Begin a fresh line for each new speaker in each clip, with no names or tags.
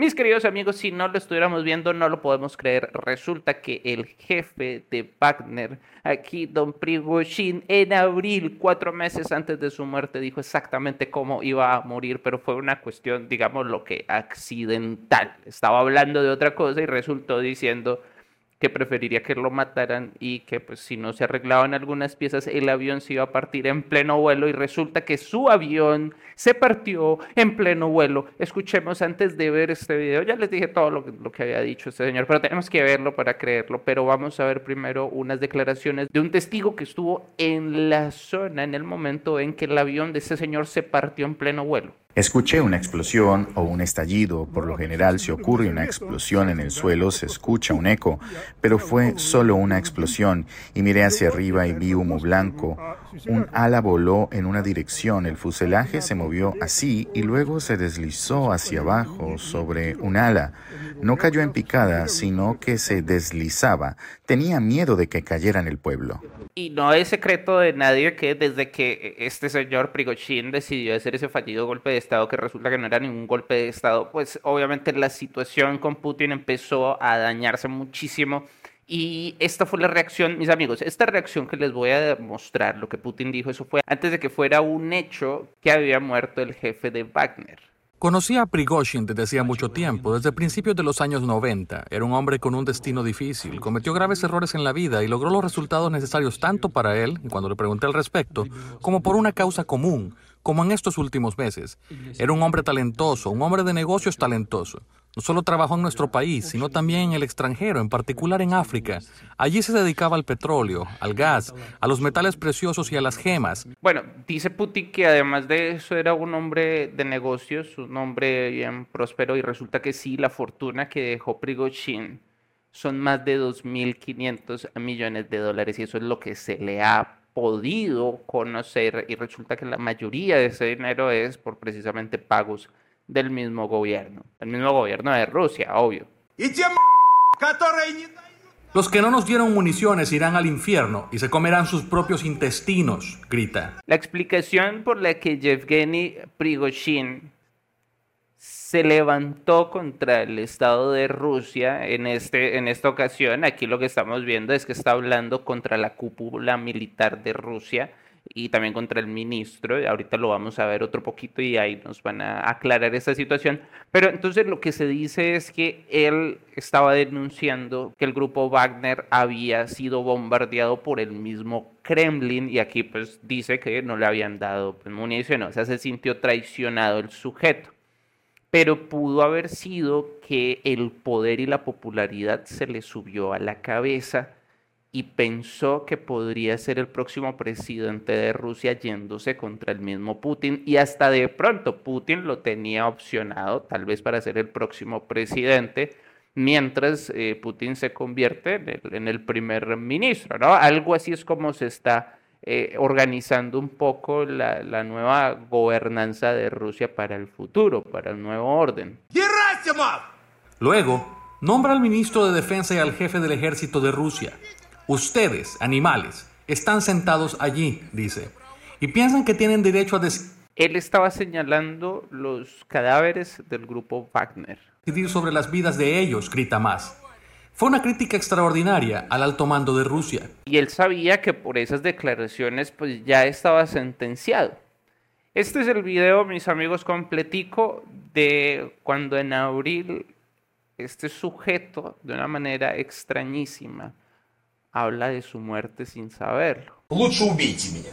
Mis queridos amigos, si no lo estuviéramos viendo, no lo podemos creer. Resulta que el jefe de Wagner, aquí, don Prigozhin, en abril, cuatro meses antes de su muerte, dijo exactamente cómo iba a morir, pero fue una cuestión, digamos, lo que accidental. Estaba hablando de otra cosa y resultó diciendo que preferiría que lo mataran y que pues si no se arreglaban algunas piezas el avión se iba a partir en pleno vuelo y resulta que su avión se partió en pleno vuelo. Escuchemos antes de ver este video, ya les dije todo lo que, lo que había dicho este señor, pero tenemos que verlo para creerlo, pero vamos a ver primero unas declaraciones de un testigo que estuvo en la zona en el momento en que el avión de ese señor se partió en pleno vuelo.
Escuché una explosión o un estallido. Por lo general, si ocurre una explosión en el suelo, se escucha un eco, pero fue solo una explosión y miré hacia arriba y vi humo blanco. Un ala voló en una dirección, el fuselaje se movió así y luego se deslizó hacia abajo sobre un ala. No cayó en picada, sino que se deslizaba. Tenía miedo de que cayera en el pueblo.
Y no es secreto de nadie que desde que este señor Prigozhin decidió hacer ese fallido golpe de Estado, que resulta que no era ningún golpe de Estado, pues obviamente la situación con Putin empezó a dañarse muchísimo. Y esta fue la reacción, mis amigos, esta reacción que les voy a mostrar, lo que Putin dijo, eso fue antes de que fuera un hecho que había muerto el jefe de Wagner.
Conocía a Prigozhin desde hacía mucho tiempo, desde principios de los años 90. Era un hombre con un destino difícil, cometió graves errores en la vida y logró los resultados necesarios tanto para él, cuando le pregunté al respecto, como por una causa común, como en estos últimos meses. Era un hombre talentoso, un hombre de negocios talentoso. No solo trabajó en nuestro país, sino también en el extranjero, en particular en África. Allí se dedicaba al petróleo, al gas, a los metales preciosos y a las gemas.
Bueno, dice Putin que además de eso era un hombre de negocios, un hombre bien próspero y resulta que sí, la fortuna que dejó Prigozhin son más de 2.500 millones de dólares y eso es lo que se le ha podido conocer y resulta que la mayoría de ese dinero es por precisamente pagos del mismo gobierno, el mismo gobierno de Rusia, obvio.
Los que no nos dieron municiones irán al infierno y se comerán sus propios intestinos, grita.
La explicación por la que Yevgeny Prigozhin se levantó contra el Estado de Rusia en, este, en esta ocasión, aquí lo que estamos viendo es que está hablando contra la cúpula militar de Rusia, y también contra el ministro. Ahorita lo vamos a ver otro poquito y ahí nos van a aclarar esta situación. Pero entonces lo que se dice es que él estaba denunciando que el grupo Wagner había sido bombardeado por el mismo Kremlin y aquí pues dice que no le habían dado pues, munición, o sea, se sintió traicionado el sujeto. Pero pudo haber sido que el poder y la popularidad se le subió a la cabeza y pensó que podría ser el próximo presidente de Rusia yéndose contra el mismo Putin y hasta de pronto Putin lo tenía opcionado tal vez para ser el próximo presidente mientras eh, Putin se convierte en el, primer ministro, ¿no? Algo así es como se está eh, organizando un poco la, la nueva gobernanza de Rusia para el futuro, para el nuevo orden.
Luego, nombra al ministro de Defensa y al jefe del ejército de Rusia, Ustedes, animales, están sentados allí, dice, y piensan que tienen derecho a
Él estaba señalando los cadáveres del grupo Wagner.
Decidir sobre las vidas de ellos, grita más. Fue una crítica extraordinaria al alto mando de Rusia.
Y él sabía que por esas declaraciones pues ya estaba sentenciado. Este es el video, mis amigos, completico de cuando en abril este sujeto, de una manera extrañísima, habla de su muerte sin saberlo.
Лучше убейте меня.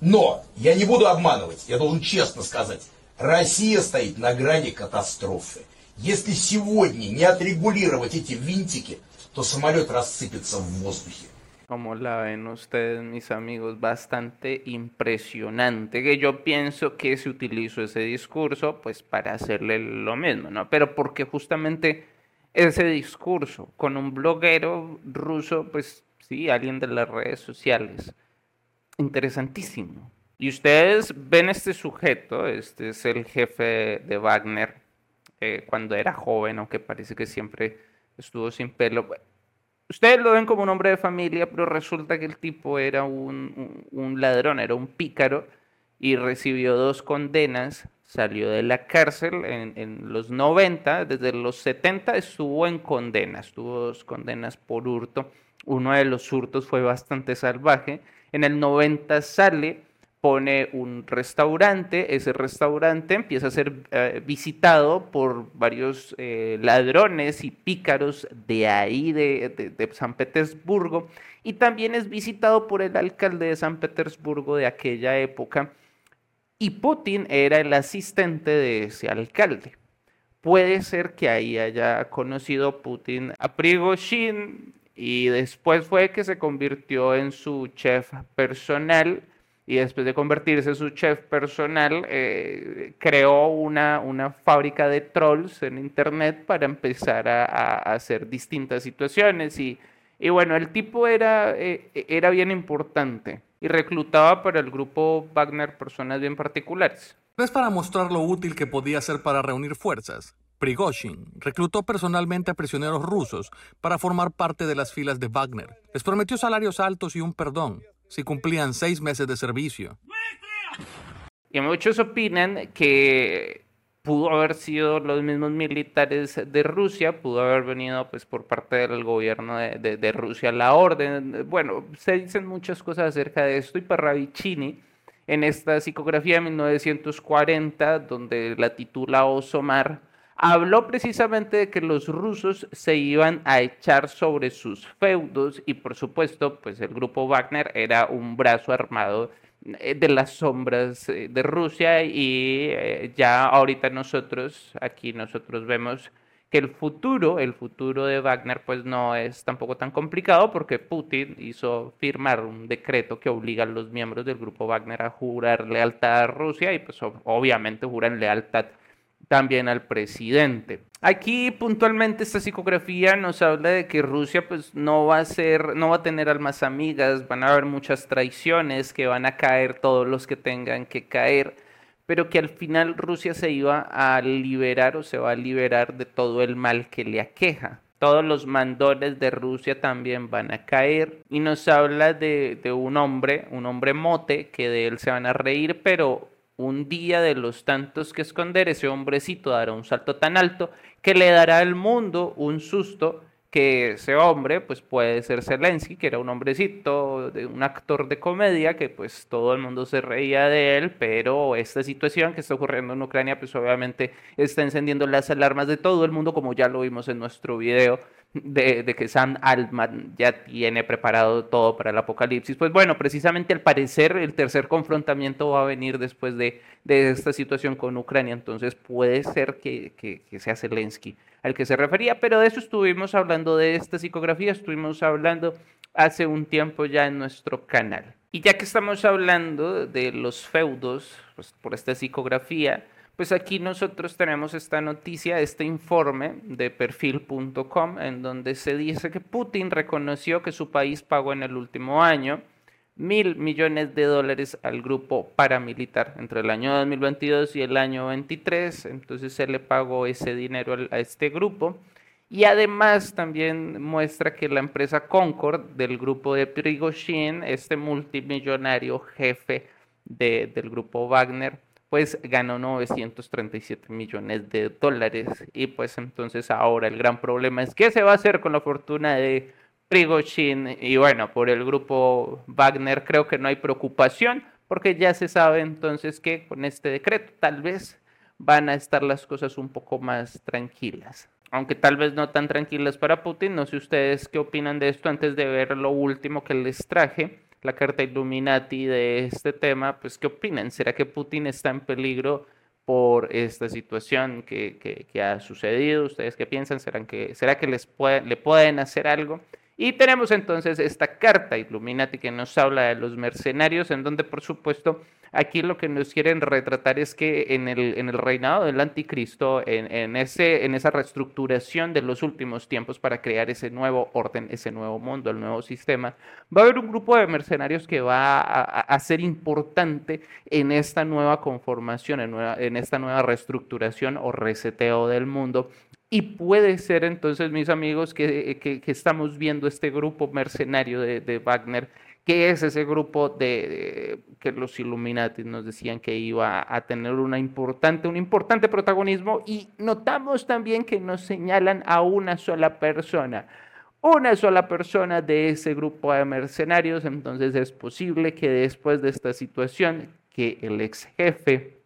Но я не буду обманывать, я должен честно сказать. Россия стоит на грани катастрофы. Если сегодня не отрегулировать эти винтики, то самолет рассыпется в воздухе.
Como la ven ustedes, mis amigos, bastante impresionante. Que yo pienso que se utilizó ese discurso, pues, para hacerle lo mismo, ¿no? Pero porque justamente ese discurso con un bloguero ruso, pues sí, alguien de las redes sociales. Interesantísimo. Y ustedes ven este sujeto, este es el jefe de Wagner, eh, cuando era joven, aunque parece que siempre estuvo sin pelo. Ustedes lo ven como un hombre de familia, pero resulta que el tipo era un, un ladrón, era un pícaro y recibió dos condenas. Salió de la cárcel en, en los 90, desde los 70 estuvo en condenas, tuvo dos condenas por hurto. Uno de los hurtos fue bastante salvaje. En el 90 sale, pone un restaurante, ese restaurante empieza a ser eh, visitado por varios eh, ladrones y pícaros de ahí, de, de- San Petersburgo, y también es visitado por el alcalde de San Petersburgo de aquella época, y Putin era el asistente de ese alcalde. Puede ser que ahí haya conocido Putin a Prigozhin y después fue que se convirtió en su chef personal y después de convertirse en su chef personal eh, creó una, una fábrica de trolls en internet para empezar a, a- hacer distintas situaciones y, y bueno, el tipo era, eh, era bien importante y reclutaba para el grupo Wagner personas bien particulares.
Es para mostrar lo útil que podía ser para reunir fuerzas. Prigozhin reclutó personalmente a prisioneros rusos para formar parte de las filas de Wagner. Les prometió salarios altos y un perdón si cumplían seis meses de servicio.
Y muchos opinan que pudo haber sido los mismos militares de Rusia, pudo haber venido pues por parte del gobierno de, de- Rusia la orden. Bueno, se dicen muchas cosas acerca de esto y Parravicini en esta psicografía de 1940, donde la titula Osomar, habló precisamente de que los rusos se iban a echar sobre sus feudos y por supuesto pues el grupo Wagner era un brazo armado eh, de las sombras eh, de Rusia y eh, ya ahorita nosotros, aquí nosotros vemos que el futuro, el futuro de Wagner pues no es tampoco tan complicado porque Putin hizo firmar un decreto que obliga a los miembros del grupo Wagner a jurar lealtad a Rusia y pues ob- obviamente juran lealtad también al presidente. Aquí puntualmente esta psicografía nos habla de que Rusia pues no va a ser, no va a tener almas amigas, van a haber muchas traiciones, que van a caer todos los que tengan que caer, pero que al final Rusia se iba a liberar o se va a liberar de todo el mal que le aqueja. Todos los mandones de Rusia también van a caer y nos habla de, de un hombre, un hombre mote, que de él se van a reír, pero un día de los tantos que esconder, ese hombrecito dará un salto tan alto que le dará al mundo un susto que ese hombre pues puede ser Zelensky, que era un hombrecito, un actor de comedia, que pues todo el mundo se reía de él, pero esta situación que está ocurriendo en Ucrania pues obviamente está encendiendo las alarmas de todo el mundo, como ya lo vimos en nuestro video de, que Sam Altman ya tiene preparado todo para el apocalipsis. Pues bueno, precisamente al parecer el tercer confrontamiento va a venir después de, de esta situación con Ucrania, entonces puede ser que, que, que sea Zelensky al que se refería, pero de eso estuvimos hablando, de esta psicografía, estuvimos hablando hace un tiempo ya en nuestro canal. Y ya que estamos hablando de los feudos, pues, por esta psicografía, pues aquí nosotros tenemos esta noticia, este informe de perfil.com, en donde se dice que Putin reconoció que su país pagó en el último año mil millones de dólares al grupo paramilitar entre el año 2022 y el año 23. Entonces se le pagó ese dinero a este grupo. Y además también muestra que la empresa Concord del grupo de Prigozhin, este multimillonario jefe de- del grupo Wagner, pues ganó 937 millones de dólares. Y pues entonces ahora el gran problema es qué se va a hacer con la fortuna de Prigozhin y bueno, por el grupo Wagner creo que no hay preocupación porque ya se sabe entonces que con este decreto tal vez van a estar las cosas un poco más tranquilas. Aunque tal vez no tan tranquilas para Putin, no sé ustedes qué opinan de esto antes de ver lo último que les traje, la carta Illuminati de este tema, pues qué opinan, ¿será que Putin está en peligro por esta situación que, que- que ha sucedido? ¿Ustedes qué piensan? ¿Serán que, ¿Será que les puede- le pueden hacer algo? Y tenemos entonces esta carta Illuminati que nos habla de los mercenarios, en donde por supuesto aquí lo que nos quieren retratar es que en el, en el reinado del anticristo, en, en ese, en esa reestructuración de los últimos tiempos para crear ese nuevo orden, ese nuevo mundo, el nuevo sistema, va a haber un grupo de mercenarios que va a, ser importante en esta nueva conformación, en, en esta nueva reestructuración o reseteo del mundo. Y puede ser entonces, mis amigos, que, estamos viendo este grupo mercenario de, de Wagner que es ese grupo de, que los Illuminati nos decían que iba a tener una importante, un importante protagonismo y notamos también que nos señalan a una sola persona, una sola persona de ese grupo de mercenarios, entonces es posible que después de esta situación que el ex jefe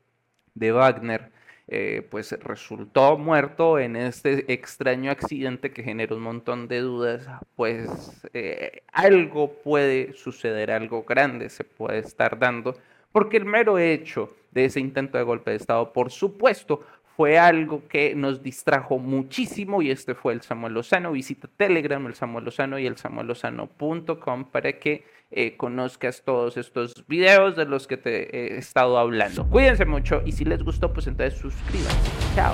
de Wagner eh, pues resultó muerto en este extraño accidente que genera un montón de dudas, pues eh, algo puede suceder, algo grande se puede estar dando, porque el mero hecho de ese intento de golpe de Estado, por supuesto, fue algo que nos distrajo muchísimo y este fue el Samuel Lozano. Visita Telegram, el Samuel Lozano y el samuellozano.com para que eh, conozcas todos estos videos de los que te he estado hablando. Cuídense mucho y si les gustó, pues entonces suscríbanse. Chao.